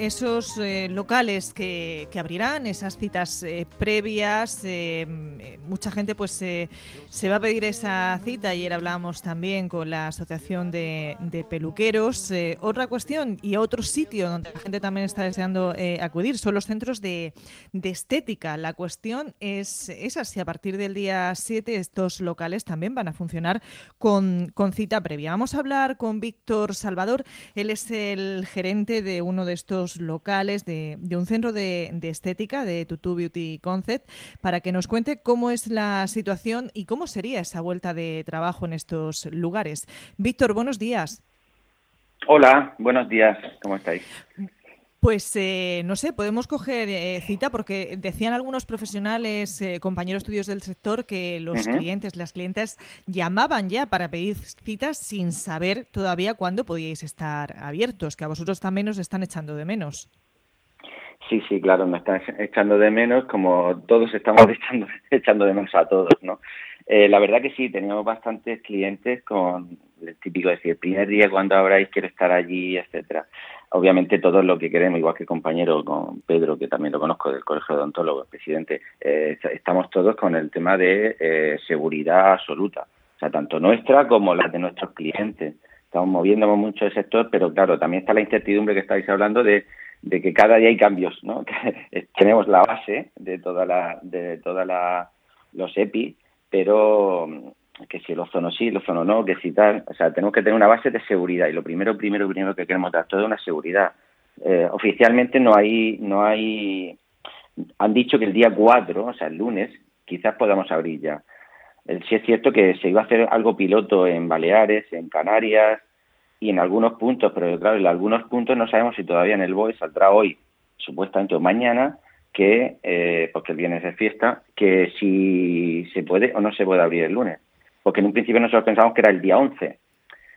Esos eh, locales que, abrirán, esas citas eh, previas. Eh, mucha gente pues se va a pedir esa cita. Ayer hablábamos también con la Asociación de, Peluqueros. otra cuestión y otro sitio donde la gente también está deseando acudir son los centros de, estética. La cuestión es esa, si a partir del día 7 estos locales también van a funcionar con, con cita previa. Vamos a hablar con Víctor Salvador. Él es el gerente de uno de estos locales, de, un centro de, estética, de Tutu Beauty Concept, para que nos cuente cómo es la situación y cómo sería esa vuelta de trabajo en estos lugares. Víctor, buenos días. Hola, buenos días, ¿cómo estáis? Pues eh, no sé, podemos coger eh, cita porque decían algunos profesionales, eh, compañeros estudios del sector, que los clientes, las clientes llamaban ya para pedir citas sin saber todavía cuándo podíais estar abiertos, que a vosotros también os están echando de menos. Sí, sí, claro, nos están echando de menos, como todos estamos echando, echando de menos a todos, ¿no? la verdad que sí, teníamos bastantes clientes con el típico decir, el primer día cuando abráis quiero estar allí, etcétera obviamente todo lo que queremos, igual que compañero con Pedro, que también lo conozco del Colegio de Odontólogos, presidente, eh, estamos todos con el tema de eh, seguridad absoluta, o sea, tanto nuestra como la de nuestros clientes. Estamos moviéndonos mucho el sector, pero claro, también está la incertidumbre que estáis hablando de, de que cada día hay cambios, ¿no? tenemos la base de toda la, de toda la, los EPI, pero que si el ozono sí, el ozono no, que si tal, o sea, tenemos que tener una base de seguridad y lo primero, primero, primero que queremos dar todo es una seguridad. Eh, oficialmente no hay, no hay, han dicho que el día 4, o sea, el lunes, quizás podamos abrir ya. Sí es cierto que se iba a hacer algo piloto en Baleares, en Canarias y en algunos puntos, pero claro, en algunos puntos no sabemos si todavía en el BOE saldrá hoy, supuestamente o mañana, que, eh, porque el viernes es fiesta, que si se puede o no se puede abrir el lunes porque en un principio nosotros pensamos que era el día 11.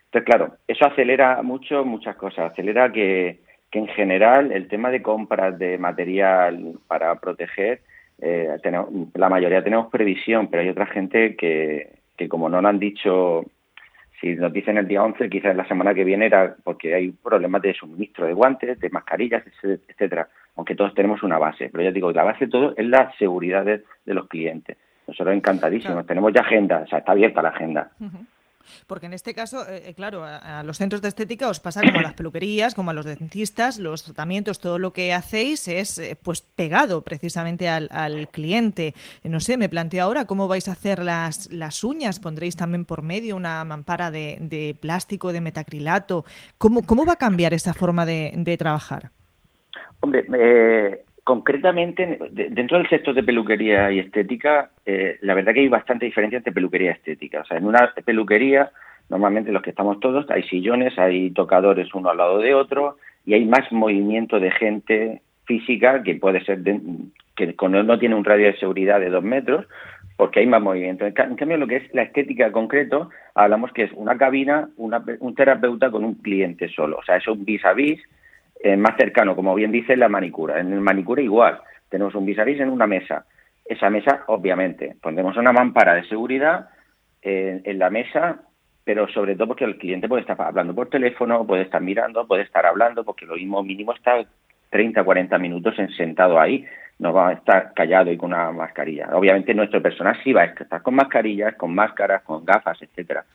Entonces, claro, eso acelera mucho, muchas cosas. Acelera que, que en general el tema de compras de material para proteger, eh, tenemos, la mayoría tenemos previsión, pero hay otra gente que, que como no lo han dicho, si nos dicen el día 11, quizás la semana que viene era porque hay problemas de suministro de guantes, de mascarillas, etcétera, aunque todos tenemos una base. Pero ya digo, la base de todo es la seguridad de los clientes. Nosotros encantadísimos, tenemos ya agenda, o sea, está abierta la agenda. Porque en este caso, eh, eh, claro, a, los centros de estética os pasa como a las peluquerías, como a los dentistas, los tratamientos, todo lo que hacéis es eh, pues pegado precisamente al, cliente. No sé, me planteo ahora cómo vais a hacer las, las uñas, pondréis también por medio una mampara de, de plástico, de metacrilato. ¿Cómo, ¿Cómo va a cambiar esa forma de, de trabajar? Hombre, eh, Concretamente, dentro del sector de peluquería y estética, eh, la verdad que hay bastante diferencia entre peluquería y estética. O sea, en una peluquería, normalmente los que estamos todos, hay sillones, hay tocadores uno al lado de otro y hay más movimiento de gente física que puede ser que no tiene un radio de seguridad de dos metros porque hay más movimiento. En, cambio, lo que es la estética concreto, hablamos que es una cabina, un terapeuta con un cliente solo. O sea, es un vis a vis eh, más cercano, como bien dice, la manicura. En el manicura igual, tenemos un vis en una mesa. Esa mesa, obviamente, pondremos una mampara de seguridad eh, en la mesa, pero sobre todo porque el cliente puede estar hablando por teléfono, puede estar mirando, puede estar hablando, porque lo mismo mínimo está 30, 40 minutos sentado ahí, no va a estar callado y con una mascarilla. Obviamente nuestro personal sí va a estar con mascarillas, con máscaras, con gafas, etcétera.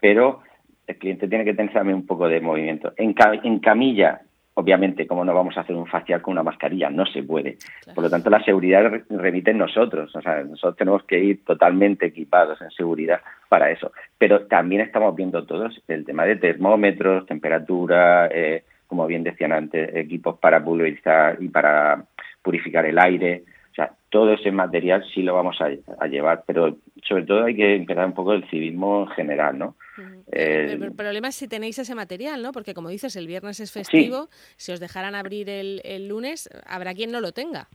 Pero el cliente tiene que tener también un poco de movimiento. En, en camilla Obviamente, ¿cómo no vamos a hacer un facial con una mascarilla? No se puede. Por lo tanto, la seguridad remite en nosotros. O sea, nosotros tenemos que ir totalmente equipados en seguridad para eso. Pero también estamos viendo todos el tema de termómetros, temperatura, eh, como bien decían antes, equipos para pulverizar y para purificar el aire. O sea, todo ese material sí lo vamos a, llevar, pero sobre todo hay que empezar un poco el civismo general, ¿no? El problema es si tenéis ese material, ¿no? Porque como dices, el viernes es festivo, si os dejaran abrir el, lunes, habrá quien no lo tenga.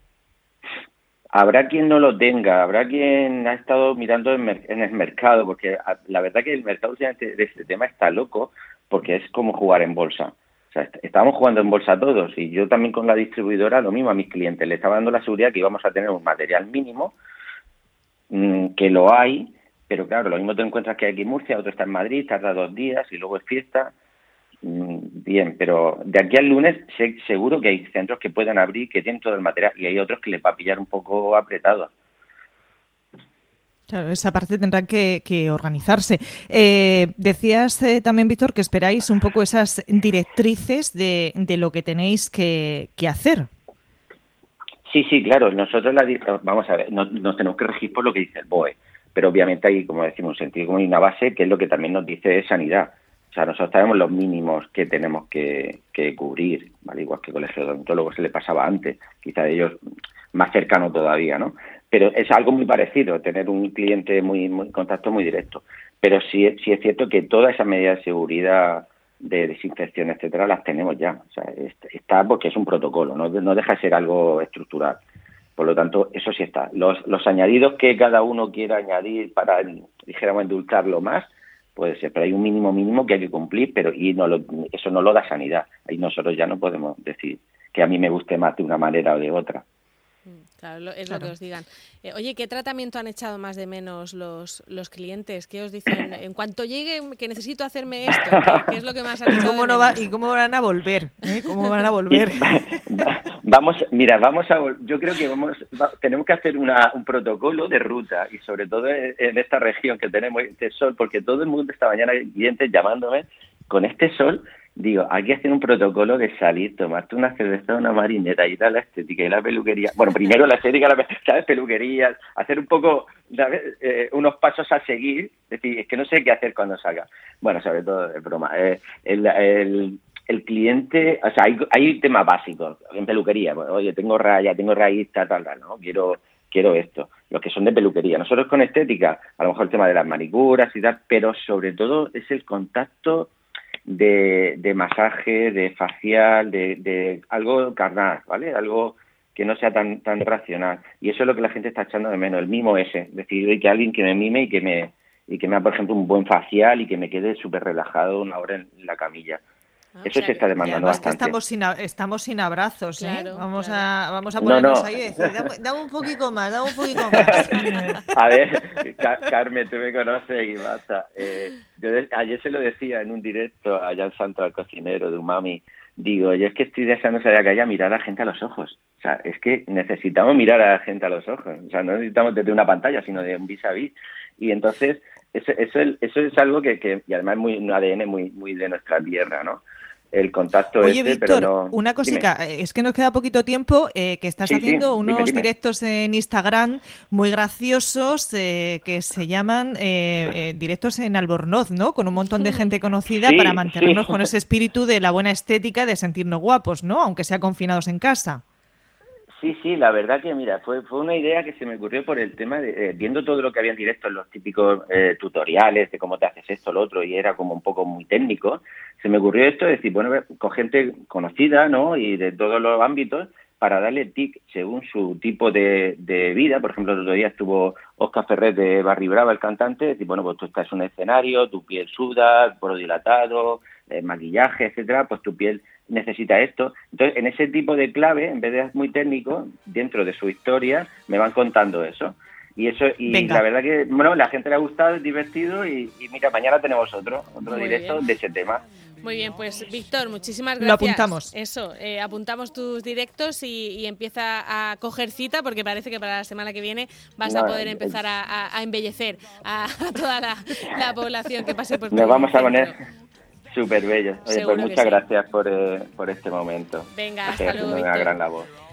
Habrá quien no lo tenga, habrá quien ha estado mirando en, el mercado, porque la verdad que el mercado de este tema está loco, porque es como jugar en bolsa. O sea, estábamos jugando en bolsa todos y yo también con la distribuidora lo mismo a mis clientes. Le estaba dando la seguridad que íbamos a tener un material mínimo, mm, que lo hay, pero claro, lo mismo te encuentras que aquí en Murcia, otro está en Madrid, tarda dos días y luego es fiesta. Mm, bien, pero de aquí al lunes seguro que hay centros que puedan abrir, que tienen todo el material y hay otros que les va a pillar un poco apretado. Claro, esa parte tendrán que, organizarse. Eh, decías eh, también, Víctor, que esperáis un poco esas directrices de, lo que tenéis que, hacer. Sí, sí, claro. Nosotros la, vamos a ver, nos, tenemos que regir por lo que dice el BOE, pero obviamente hay, como decimos, un sentido común y una base, que es lo que también nos dice sanidad. O sea, nosotros sabemos los mínimos que tenemos que, cubrir, ¿vale? Igual que el colegio de odontólogos se le pasaba antes, quizá de ellos más cercano todavía, ¿no? pero es algo muy parecido, tener un cliente muy, muy contacto muy directo. Pero sí, sí es cierto que todas esas medidas de seguridad, de desinfección, etcétera, las tenemos ya. O sea, está porque es un protocolo, no, no deja de ser algo estructural. Por lo tanto, eso sí está. Los, los añadidos que cada uno quiera añadir para, dijéramos, indultarlo más, puede ser, pero hay un mínimo mínimo que hay que cumplir, pero y no eso no lo da sanidad. Ahí nosotros ya no podemos decir que a mí me guste más de una manera o de otra. Claro, es lo que os digan. Eh, oye, ¿qué tratamiento han echado más de menos los, los clientes? ¿Qué os dicen? En cuanto llegue, que necesito hacerme esto, ¿qué, es lo que más han echado ¿Cómo no ¿Y cómo van a volver? ¿Eh? ¿Cómo van a volver? vamos, mira, vamos a, yo creo que vamos, tenemos que hacer una, un protocolo de ruta y sobre todo en, esta región que tenemos este sol, porque todo el mundo esta mañana, clientes llamándome con este sol digo, hay que hacer un protocolo de salir, tomarte una cerveza, una marinera, ir a la estética y la peluquería. Bueno, primero la estética, la, ¿sabes? Peluquerías, hacer un poco, eh, unos pasos a seguir. Es decir, es que no sé qué hacer cuando salga. Bueno, sobre todo, es broma. Eh, el, el, el, cliente, o sea, hay, hay temas básicos en peluquería. oye, tengo raya, tengo raíz, tal, tal, tal, ¿no? Quiero quiero esto, los que son de peluquería. Nosotros con estética, a lo mejor el tema de las manicuras y tal, pero sobre todo es el contacto de, de masaje, de facial, de, de algo carnal, ¿vale? Algo que no sea tan tan racional. Y eso es lo que la gente está echando de menos, el mimo ese. Es decir, que alguien que me mime y que me y que me haga, por ejemplo, un buen facial y que me quede súper relajado una hora en la camilla. Ah, Eso se está demandando bastante. estamos sin, estamos sin abrazos, ¿eh? vamos, A, vamos a ponernos ahí y decir, dame, un poquito más, dame un poquito más. a ver, Carmen, tú me conoces y basta. Eh, yo ayer se lo decía en un directo a Jan Santo, al cocinero de Umami, digo, yo es que estoy deseando salir a la calle a mirar a la gente a los ojos. O sea, es que necesitamos mirar a la gente a los ojos. O sea, no necesitamos desde una pantalla, sino de un vis a vis. Y entonces, eso, eso, eso es algo que, que, y además es muy, un ADN muy, muy de nuestra tierra, ¿no? El contacto Oye, este, Víctor, pero no... una cosita, es que nos queda poquito tiempo, eh, que estás haciendo unos directos en Instagram muy graciosos eh, que se llaman eh, directos en Albornoz, ¿no? Con un montón de gente conocida para mantenernos con ese espíritu de la buena estética, de sentirnos guapos, ¿no? Aunque sea confinados en casa. Sí, sí, la verdad que mira, fue, fue una idea que se me ocurrió por el tema de, viendo todo lo que había en directo los típicos tutoriales de cómo te haces esto, lo otro, y era como un poco muy técnico, se me ocurrió esto de decir, bueno, con gente conocida, ¿no? Y de todos los ámbitos, para darle tic según su tipo de, vida. Por ejemplo, el otro día estuvo Oscar Ferrer de Barry Brava, el cantante, decir, bueno, pues tú estás en un escenario, tu piel suda, poro dilatado, eh, maquillaje, etcétera, pues tu piel necesita esto. Entonces, en ese tipo de clave, en vez de muy técnico, dentro de su historia, me van contando eso. Y eso y la verdad que, bueno, la gente le ha gustado, es divertido y, mira, mañana tenemos otro, otro directo de ese tema. Muy bien, pues Víctor, muchísimas gracias. Lo apuntamos. Eso, eh, apuntamos tus directos y, empieza a coger cita porque parece que para la semana que viene vas a poder empezar a, embellecer a, toda la, población que pase por Nos vamos a poner súper bellos. pues muchas gracias por, eh, por este momento. Venga, hasta luego. Una gran labor.